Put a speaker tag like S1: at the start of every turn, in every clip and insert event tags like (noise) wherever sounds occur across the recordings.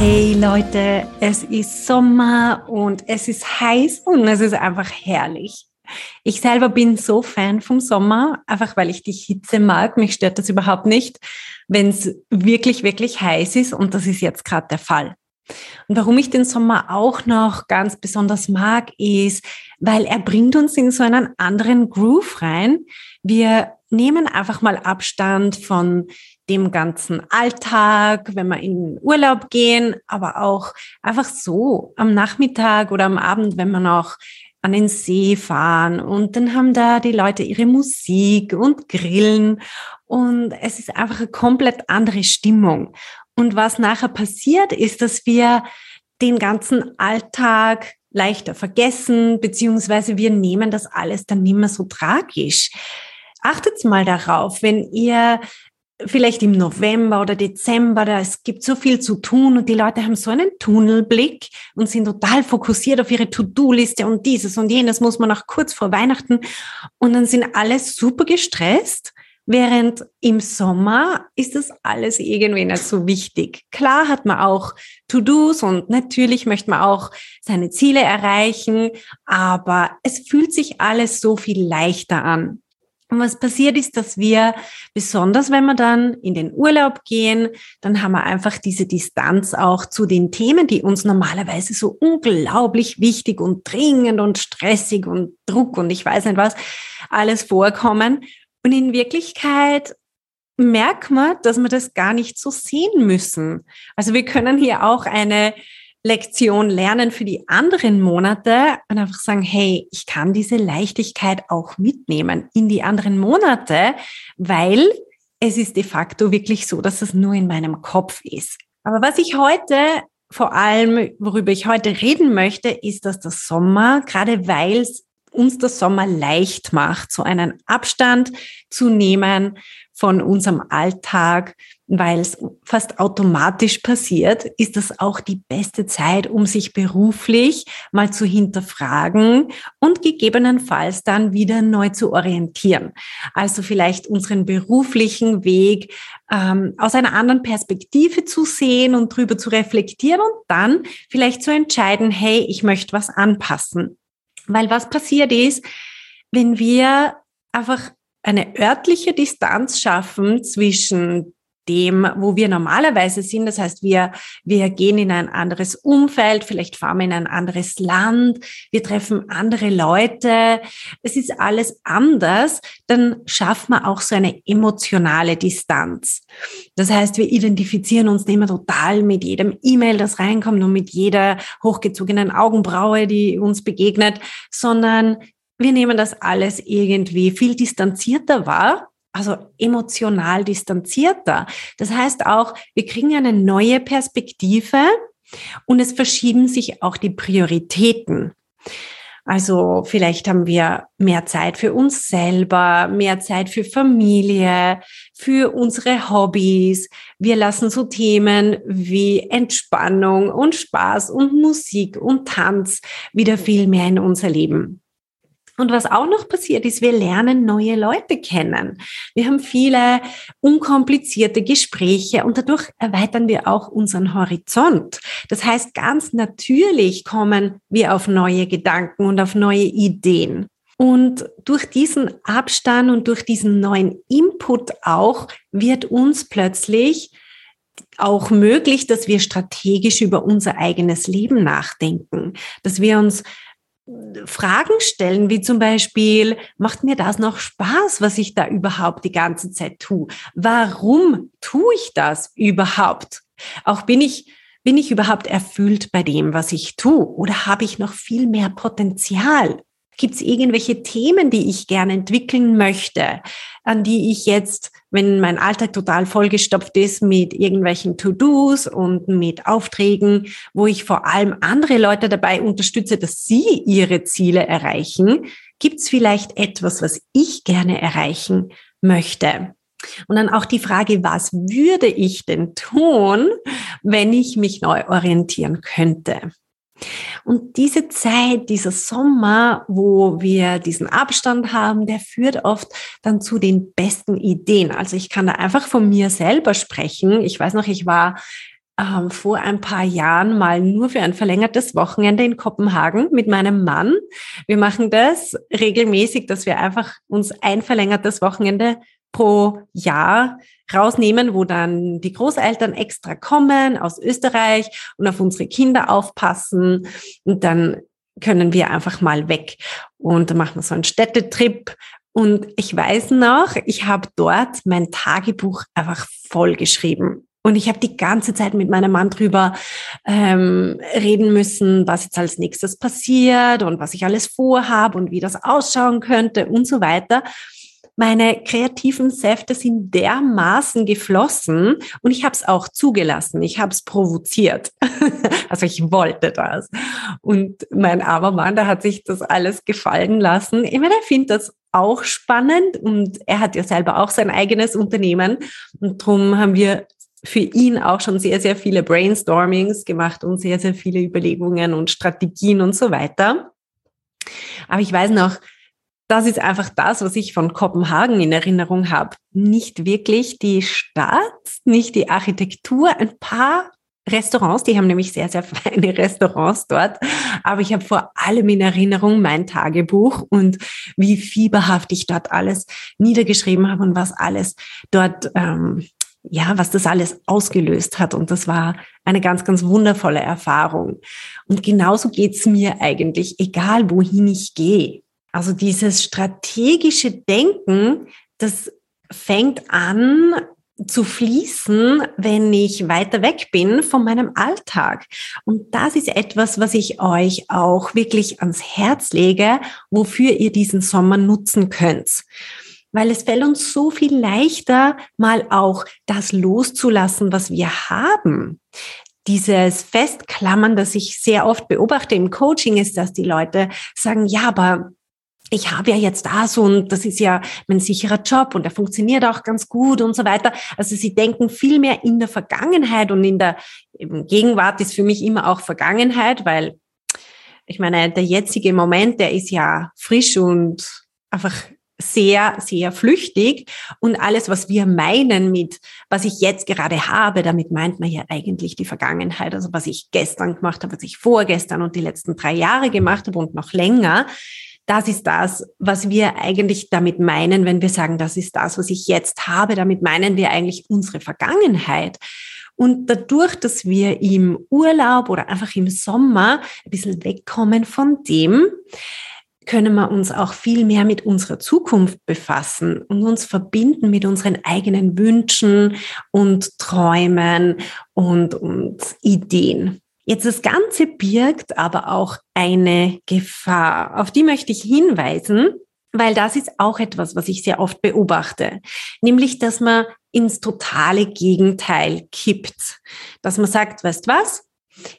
S1: Hey Leute, es ist Sommer und es ist heiß und es ist einfach herrlich. Ich selber bin so Fan vom Sommer, einfach weil ich die Hitze mag. Mich stört das überhaupt nicht, wenn es wirklich, wirklich heiß ist und das ist jetzt gerade der Fall. Und warum ich den Sommer auch noch ganz besonders mag, ist, weil er bringt uns in so einen anderen Groove rein. Wir nehmen einfach mal Abstand von dem ganzen Alltag, wenn wir in Urlaub gehen, aber auch einfach so am Nachmittag oder am Abend, wenn wir noch an den See fahren und dann haben da die Leute ihre Musik und grillen und es ist einfach eine komplett andere Stimmung. Und was nachher passiert, ist, dass wir den ganzen Alltag leichter vergessen, beziehungsweise wir nehmen das alles dann nicht mehr so tragisch. Achtet mal darauf, wenn ihr vielleicht im November oder Dezember, da es gibt so viel zu tun und die Leute haben so einen Tunnelblick und sind total fokussiert auf ihre To-Do-Liste und dieses und jenes muss man noch kurz vor Weihnachten und dann sind alle super gestresst. Während im Sommer ist das alles irgendwie nicht so wichtig. Klar hat man auch To-Dos und natürlich möchte man auch seine Ziele erreichen, aber es fühlt sich alles so viel leichter an. Und was passiert ist, dass wir, besonders wenn wir dann in den Urlaub gehen, dann haben wir einfach diese Distanz auch zu den Themen, die uns normalerweise so unglaublich wichtig und dringend und stressig und Druck und ich weiß nicht was alles vorkommen. Und in Wirklichkeit merkt man, dass wir das gar nicht so sehen müssen. Also wir können hier auch eine Lektion lernen für die anderen Monate und einfach sagen, hey, ich kann diese Leichtigkeit auch mitnehmen in die anderen Monate, weil es ist de facto wirklich so, dass es nur in meinem Kopf ist. Aber was ich heute vor allem, worüber ich heute reden möchte, ist, dass der Sommer, gerade weil es uns der Sommer leicht macht, so einen Abstand zu nehmen von unserem Alltag, weil es fast automatisch passiert, ist das auch die beste Zeit, um sich beruflich mal zu hinterfragen und gegebenenfalls dann wieder neu zu orientieren. Also vielleicht unseren beruflichen Weg ähm, aus einer anderen Perspektive zu sehen und drüber zu reflektieren und dann vielleicht zu entscheiden, hey, ich möchte was anpassen. Weil was passiert ist, wenn wir einfach eine örtliche Distanz schaffen zwischen dem, wo wir normalerweise sind. Das heißt, wir, wir gehen in ein anderes Umfeld, vielleicht fahren wir in ein anderes Land, wir treffen andere Leute. Es ist alles anders. Dann schaffen wir auch so eine emotionale Distanz. Das heißt, wir identifizieren uns nicht mehr total mit jedem E-Mail, das reinkommt und mit jeder hochgezogenen Augenbraue, die uns begegnet, sondern wir nehmen das alles irgendwie viel distanzierter wahr also emotional distanzierter. Das heißt auch, wir kriegen eine neue Perspektive und es verschieben sich auch die Prioritäten. Also vielleicht haben wir mehr Zeit für uns selber, mehr Zeit für Familie, für unsere Hobbys. Wir lassen so Themen wie Entspannung und Spaß und Musik und Tanz wieder viel mehr in unser Leben. Und was auch noch passiert ist, wir lernen neue Leute kennen. Wir haben viele unkomplizierte Gespräche und dadurch erweitern wir auch unseren Horizont. Das heißt, ganz natürlich kommen wir auf neue Gedanken und auf neue Ideen. Und durch diesen Abstand und durch diesen neuen Input auch wird uns plötzlich auch möglich, dass wir strategisch über unser eigenes Leben nachdenken, dass wir uns Fragen stellen, wie zum Beispiel, macht mir das noch Spaß, was ich da überhaupt die ganze Zeit tue? Warum tue ich das überhaupt? Auch bin ich, bin ich überhaupt erfüllt bei dem, was ich tue? Oder habe ich noch viel mehr Potenzial? Gibt es irgendwelche Themen, die ich gerne entwickeln möchte, an die ich jetzt, wenn mein Alltag total vollgestopft ist mit irgendwelchen To-Dos und mit Aufträgen, wo ich vor allem andere Leute dabei unterstütze, dass sie ihre Ziele erreichen, gibt es vielleicht etwas, was ich gerne erreichen möchte? Und dann auch die Frage, was würde ich denn tun, wenn ich mich neu orientieren könnte? Und diese Zeit, dieser Sommer, wo wir diesen Abstand haben, der führt oft dann zu den besten Ideen. Also ich kann da einfach von mir selber sprechen. Ich weiß noch, ich war ähm, vor ein paar Jahren mal nur für ein verlängertes Wochenende in Kopenhagen mit meinem Mann. Wir machen das regelmäßig, dass wir einfach uns ein verlängertes Wochenende pro Jahr rausnehmen, wo dann die Großeltern extra kommen aus Österreich und auf unsere Kinder aufpassen. Und dann können wir einfach mal weg. Und dann machen wir so einen Städtetrip. Und ich weiß noch, ich habe dort mein Tagebuch einfach vollgeschrieben. Und ich habe die ganze Zeit mit meinem Mann drüber ähm, reden müssen, was jetzt als nächstes passiert und was ich alles vorhabe und wie das ausschauen könnte und so weiter meine kreativen Säfte sind dermaßen geflossen und ich habe es auch zugelassen. Ich habe es provoziert. (laughs) also ich wollte das. Und mein armer Mann, der hat sich das alles gefallen lassen. Ich meine, er findet das auch spannend und er hat ja selber auch sein eigenes Unternehmen. Und darum haben wir für ihn auch schon sehr, sehr viele Brainstormings gemacht und sehr, sehr viele Überlegungen und Strategien und so weiter. Aber ich weiß noch, das ist einfach das, was ich von Kopenhagen in Erinnerung habe. Nicht wirklich die Stadt, nicht die Architektur, ein paar Restaurants, die haben nämlich sehr, sehr (laughs) feine Restaurants dort. Aber ich habe vor allem in Erinnerung mein Tagebuch und wie fieberhaft ich dort alles niedergeschrieben habe und was alles dort, ähm, ja, was das alles ausgelöst hat. Und das war eine ganz, ganz wundervolle Erfahrung. Und genauso geht's mir eigentlich, egal wohin ich gehe. Also dieses strategische Denken, das fängt an zu fließen, wenn ich weiter weg bin von meinem Alltag. Und das ist etwas, was ich euch auch wirklich ans Herz lege, wofür ihr diesen Sommer nutzen könnt. Weil es fällt uns so viel leichter, mal auch das loszulassen, was wir haben dieses Festklammern, das ich sehr oft beobachte im Coaching, ist, dass die Leute sagen, ja, aber ich habe ja jetzt das und das ist ja mein sicherer Job und der funktioniert auch ganz gut und so weiter. Also sie denken viel mehr in der Vergangenheit und in der Gegenwart ist für mich immer auch Vergangenheit, weil ich meine, der jetzige Moment, der ist ja frisch und einfach sehr, sehr flüchtig. Und alles, was wir meinen mit, was ich jetzt gerade habe, damit meint man ja eigentlich die Vergangenheit. Also was ich gestern gemacht habe, was ich vorgestern und die letzten drei Jahre gemacht habe und noch länger. Das ist das, was wir eigentlich damit meinen, wenn wir sagen, das ist das, was ich jetzt habe. Damit meinen wir eigentlich unsere Vergangenheit. Und dadurch, dass wir im Urlaub oder einfach im Sommer ein bisschen wegkommen von dem, können wir uns auch viel mehr mit unserer Zukunft befassen und uns verbinden mit unseren eigenen Wünschen und Träumen und, und Ideen. Jetzt das Ganze birgt aber auch eine Gefahr. Auf die möchte ich hinweisen, weil das ist auch etwas, was ich sehr oft beobachte. Nämlich, dass man ins totale Gegenteil kippt. Dass man sagt, weißt was?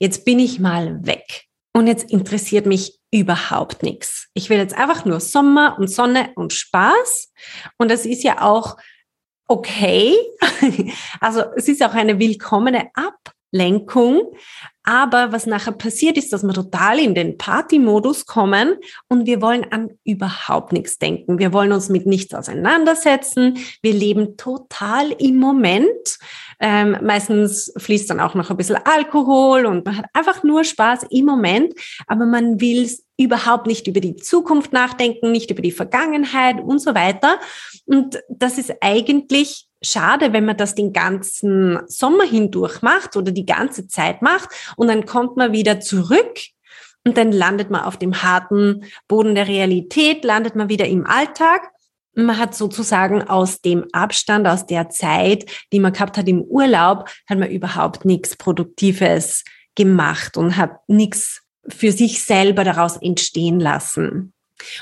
S1: Jetzt bin ich mal weg. Und jetzt interessiert mich überhaupt nichts. Ich will jetzt einfach nur Sommer und Sonne und Spaß. Und das ist ja auch okay. (laughs) Also es ist auch eine willkommene Ablenkung. Aber was nachher passiert ist, dass wir total in den Party-Modus kommen und wir wollen an überhaupt nichts denken. Wir wollen uns mit nichts auseinandersetzen. Wir leben total im Moment. Ähm, meistens fließt dann auch noch ein bisschen Alkohol und man hat einfach nur Spaß im Moment, aber man will überhaupt nicht über die Zukunft nachdenken, nicht über die Vergangenheit und so weiter. Und das ist eigentlich schade, wenn man das den ganzen Sommer hindurch macht oder die ganze Zeit macht und dann kommt man wieder zurück und dann landet man auf dem harten Boden der Realität, landet man wieder im Alltag. Man hat sozusagen aus dem Abstand, aus der Zeit, die man gehabt hat im Urlaub, hat man überhaupt nichts Produktives gemacht und hat nichts für sich selber daraus entstehen lassen.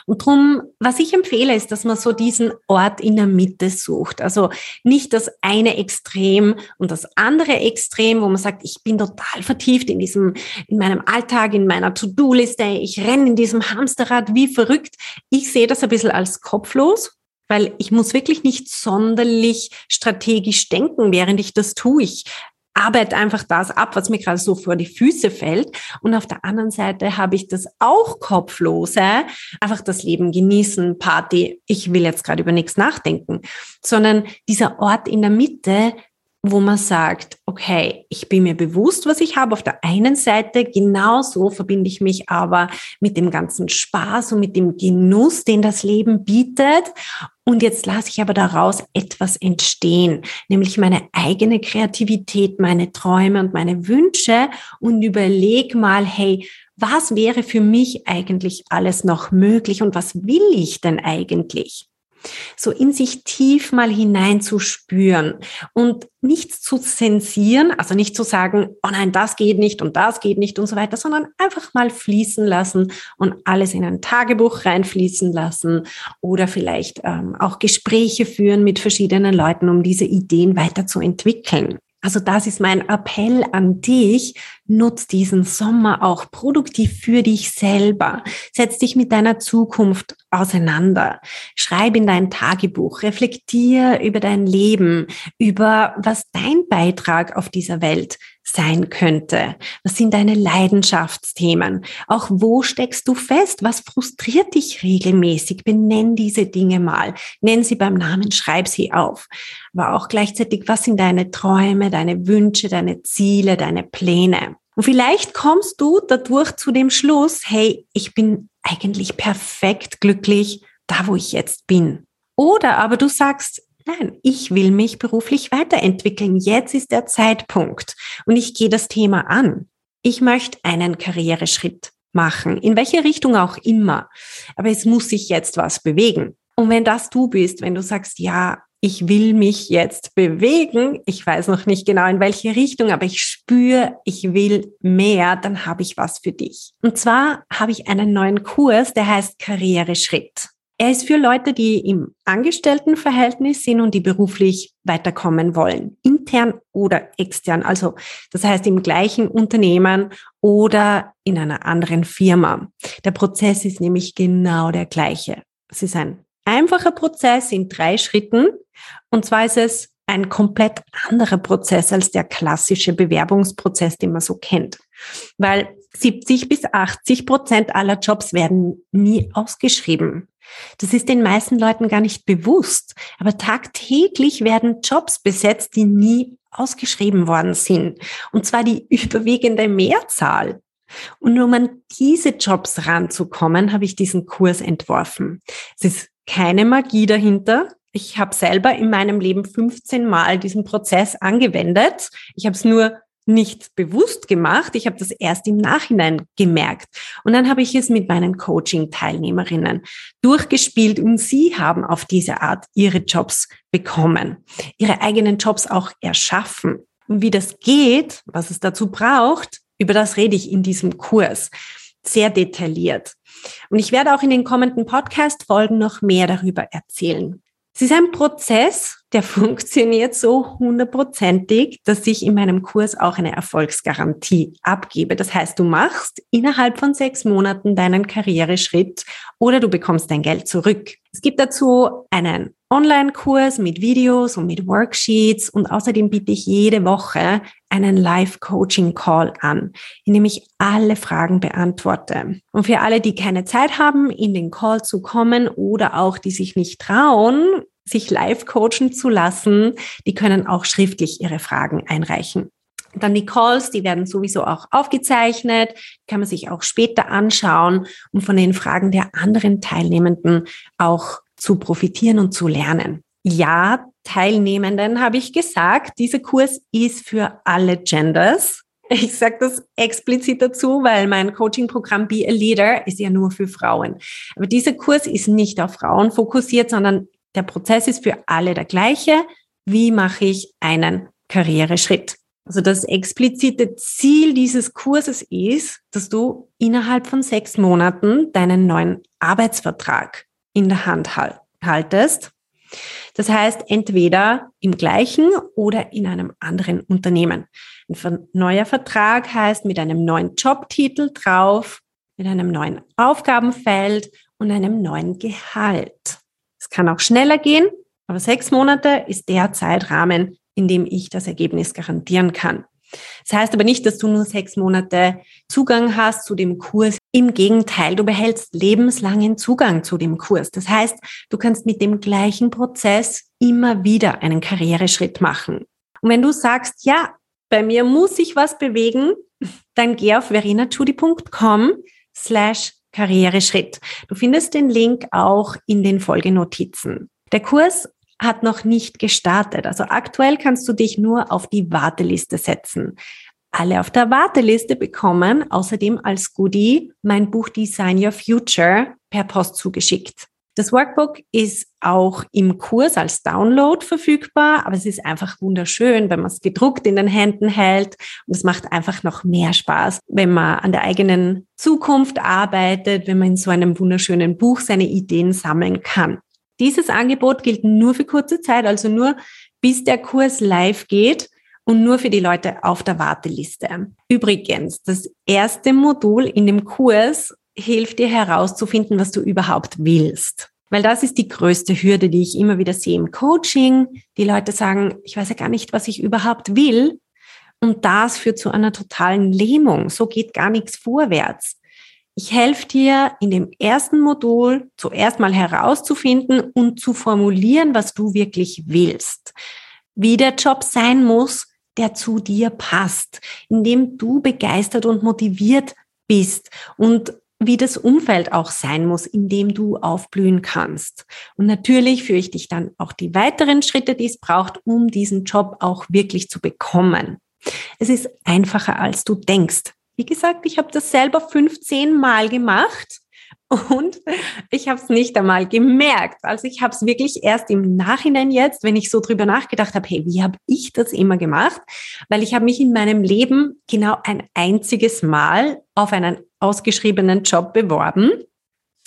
S1: Und darum, was ich empfehle, ist, dass man so diesen Ort in der Mitte sucht. Also nicht das eine Extrem und das andere Extrem, wo man sagt, ich bin total vertieft in diesem, in meinem Alltag, in meiner To-Do-Liste, ich renne in diesem Hamsterrad wie verrückt. Ich sehe das ein bisschen als kopflos weil ich muss wirklich nicht sonderlich strategisch denken, während ich das tue. Ich arbeite einfach das ab, was mir gerade so vor die Füße fällt. Und auf der anderen Seite habe ich das auch kopflose, einfach das Leben genießen, Party. Ich will jetzt gerade über nichts nachdenken, sondern dieser Ort in der Mitte, wo man sagt, okay, ich bin mir bewusst, was ich habe auf der einen Seite, genauso verbinde ich mich aber mit dem ganzen Spaß und mit dem Genuss, den das Leben bietet. Und jetzt lasse ich aber daraus etwas entstehen, nämlich meine eigene Kreativität, meine Träume und meine Wünsche und überleg mal, hey, was wäre für mich eigentlich alles noch möglich und was will ich denn eigentlich? So in sich tief mal hineinzuspüren und nichts zu zensieren, also nicht zu sagen, oh nein, das geht nicht und das geht nicht und so weiter, sondern einfach mal fließen lassen und alles in ein Tagebuch reinfließen lassen oder vielleicht ähm, auch Gespräche führen mit verschiedenen Leuten, um diese Ideen weiterzuentwickeln. Also das ist mein Appell an dich. Nutz diesen Sommer auch produktiv für dich selber. Setz dich mit deiner Zukunft auseinander. Schreib in dein Tagebuch. Reflektier über dein Leben, über was dein Beitrag auf dieser Welt sein könnte? Was sind deine Leidenschaftsthemen? Auch wo steckst du fest? Was frustriert dich regelmäßig? Benenn diese Dinge mal. Nenn sie beim Namen, schreib sie auf. Aber auch gleichzeitig, was sind deine Träume, deine Wünsche, deine Ziele, deine Pläne? Und vielleicht kommst du dadurch zu dem Schluss, hey, ich bin eigentlich perfekt glücklich da, wo ich jetzt bin. Oder aber du sagst, Nein, ich will mich beruflich weiterentwickeln. Jetzt ist der Zeitpunkt und ich gehe das Thema an. Ich möchte einen Karriereschritt machen, in welche Richtung auch immer. Aber es muss sich jetzt was bewegen. Und wenn das du bist, wenn du sagst, ja, ich will mich jetzt bewegen, ich weiß noch nicht genau in welche Richtung, aber ich spüre, ich will mehr, dann habe ich was für dich. Und zwar habe ich einen neuen Kurs, der heißt Karriereschritt. Er ist für Leute, die im Angestelltenverhältnis sind und die beruflich weiterkommen wollen, intern oder extern. Also das heißt im gleichen Unternehmen oder in einer anderen Firma. Der Prozess ist nämlich genau der gleiche. Es ist ein einfacher Prozess in drei Schritten. Und zwar ist es ein komplett anderer Prozess als der klassische Bewerbungsprozess, den man so kennt. Weil 70 bis 80 Prozent aller Jobs werden nie ausgeschrieben. Das ist den meisten Leuten gar nicht bewusst. Aber tagtäglich werden Jobs besetzt, die nie ausgeschrieben worden sind. Und zwar die überwiegende Mehrzahl. Und um an diese Jobs ranzukommen, habe ich diesen Kurs entworfen. Es ist keine Magie dahinter. Ich habe selber in meinem Leben 15 Mal diesen Prozess angewendet. Ich habe es nur nicht bewusst gemacht. Ich habe das erst im Nachhinein gemerkt. Und dann habe ich es mit meinen Coaching-Teilnehmerinnen durchgespielt und sie haben auf diese Art ihre Jobs bekommen, ihre eigenen Jobs auch erschaffen. Und wie das geht, was es dazu braucht, über das rede ich in diesem Kurs sehr detailliert. Und ich werde auch in den kommenden Podcast-Folgen noch mehr darüber erzählen. Es ist ein Prozess, der (laughs) funktioniert so hundertprozentig, dass ich in meinem Kurs auch eine Erfolgsgarantie abgebe. Das heißt, du machst innerhalb von sechs Monaten deinen Karriereschritt oder du bekommst dein Geld zurück. Es gibt dazu einen Online-Kurs mit Videos und mit Worksheets und außerdem biete ich jede Woche einen Live-Coaching-Call an, in dem ich alle Fragen beantworte. Und für alle, die keine Zeit haben, in den Call zu kommen oder auch die sich nicht trauen, sich live coachen zu lassen, die können auch schriftlich ihre Fragen einreichen. Dann die Calls, die werden sowieso auch aufgezeichnet, kann man sich auch später anschauen, um von den Fragen der anderen Teilnehmenden auch zu profitieren und zu lernen. Ja, Teilnehmenden habe ich gesagt, dieser Kurs ist für alle Genders. Ich sage das explizit dazu, weil mein Coaching-Programm Be a Leader ist ja nur für Frauen. Aber dieser Kurs ist nicht auf Frauen fokussiert, sondern der Prozess ist für alle der gleiche. Wie mache ich einen Karriereschritt? Also das explizite Ziel dieses Kurses ist, dass du innerhalb von sechs Monaten deinen neuen Arbeitsvertrag in der Hand haltest. Das heißt, entweder im gleichen oder in einem anderen Unternehmen. Ein neuer Vertrag heißt mit einem neuen Jobtitel drauf, mit einem neuen Aufgabenfeld und einem neuen Gehalt. Es kann auch schneller gehen, aber sechs Monate ist der Zeitrahmen, in dem ich das Ergebnis garantieren kann. Das heißt aber nicht, dass du nur sechs Monate Zugang hast zu dem Kurs. Im Gegenteil, du behältst lebenslangen Zugang zu dem Kurs. Das heißt, du kannst mit dem gleichen Prozess immer wieder einen Karriereschritt machen. Und wenn du sagst, ja, bei mir muss sich was bewegen, dann geh auf verenachudi.com slash Karriereschritt. Du findest den Link auch in den Folgenotizen. Der Kurs hat noch nicht gestartet. Also aktuell kannst du dich nur auf die Warteliste setzen. Alle auf der Warteliste bekommen außerdem als Goodie mein Buch Design Your Future per Post zugeschickt. Das Workbook ist auch im Kurs als Download verfügbar, aber es ist einfach wunderschön, wenn man es gedruckt in den Händen hält. Und es macht einfach noch mehr Spaß, wenn man an der eigenen Zukunft arbeitet, wenn man in so einem wunderschönen Buch seine Ideen sammeln kann. Dieses Angebot gilt nur für kurze Zeit, also nur bis der Kurs live geht und nur für die Leute auf der Warteliste. Übrigens, das erste Modul in dem Kurs hilft dir herauszufinden, was du überhaupt willst. Weil das ist die größte Hürde, die ich immer wieder sehe im Coaching. Die Leute sagen, ich weiß ja gar nicht, was ich überhaupt will. Und das führt zu einer totalen Lähmung. So geht gar nichts vorwärts. Ich helfe dir in dem ersten Modul zuerst mal herauszufinden und zu formulieren, was du wirklich willst. Wie der Job sein muss, der zu dir passt, in dem du begeistert und motiviert bist und wie das Umfeld auch sein muss, in dem du aufblühen kannst. Und natürlich führe ich dich dann auch die weiteren Schritte, die es braucht, um diesen Job auch wirklich zu bekommen. Es ist einfacher, als du denkst. Wie gesagt, ich habe das selber 15 Mal gemacht und (laughs) ich habe es nicht einmal gemerkt. Also ich habe es wirklich erst im Nachhinein jetzt, wenn ich so drüber nachgedacht habe, hey, wie habe ich das immer gemacht? Weil ich habe mich in meinem Leben genau ein einziges Mal auf einen ausgeschriebenen Job beworben.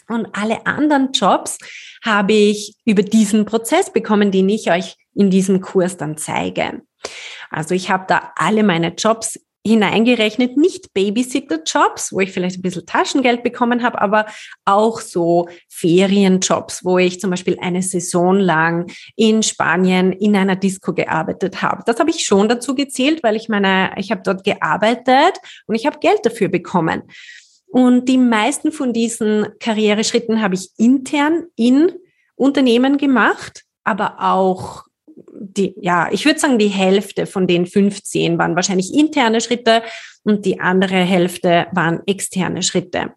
S1: Und alle anderen Jobs habe ich über diesen Prozess bekommen, den ich euch in diesem Kurs dann zeige. Also ich habe da alle meine Jobs hineingerechnet, nicht Babysitter-Jobs, wo ich vielleicht ein bisschen Taschengeld bekommen habe, aber auch so Ferienjobs, wo ich zum Beispiel eine Saison lang in Spanien in einer Disco gearbeitet habe. Das habe ich schon dazu gezählt, weil ich meine, ich habe dort gearbeitet und ich habe Geld dafür bekommen. Und die meisten von diesen Karriereschritten habe ich intern in Unternehmen gemacht, aber auch die, ja, ich würde sagen, die Hälfte von den 15 waren wahrscheinlich interne Schritte und die andere Hälfte waren externe Schritte,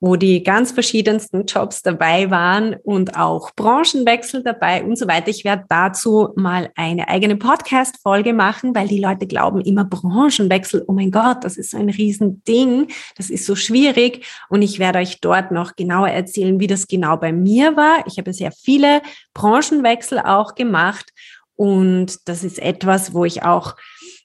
S1: wo die ganz verschiedensten Jobs dabei waren und auch Branchenwechsel dabei und so weiter. Ich werde dazu mal eine eigene Podcast-Folge machen, weil die Leute glauben immer Branchenwechsel. Oh mein Gott, das ist so ein Riesending. Das ist so schwierig. Und ich werde euch dort noch genauer erzählen, wie das genau bei mir war. Ich habe sehr viele Branchenwechsel auch gemacht und das ist etwas, wo ich auch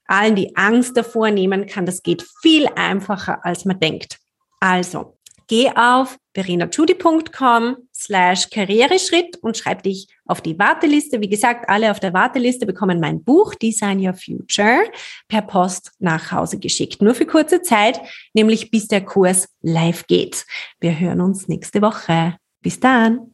S1: allen die Angst davor nehmen kann. Das geht viel einfacher, als man denkt. Also, geh auf verenachudi.com slash Karriereschritt und schreib dich auf die Warteliste. Wie gesagt, alle auf der Warteliste bekommen mein Buch Design Your Future per Post nach Hause geschickt. Nur für kurze Zeit, nämlich bis der Kurs live geht. Wir hören uns nächste Woche. Bis dann.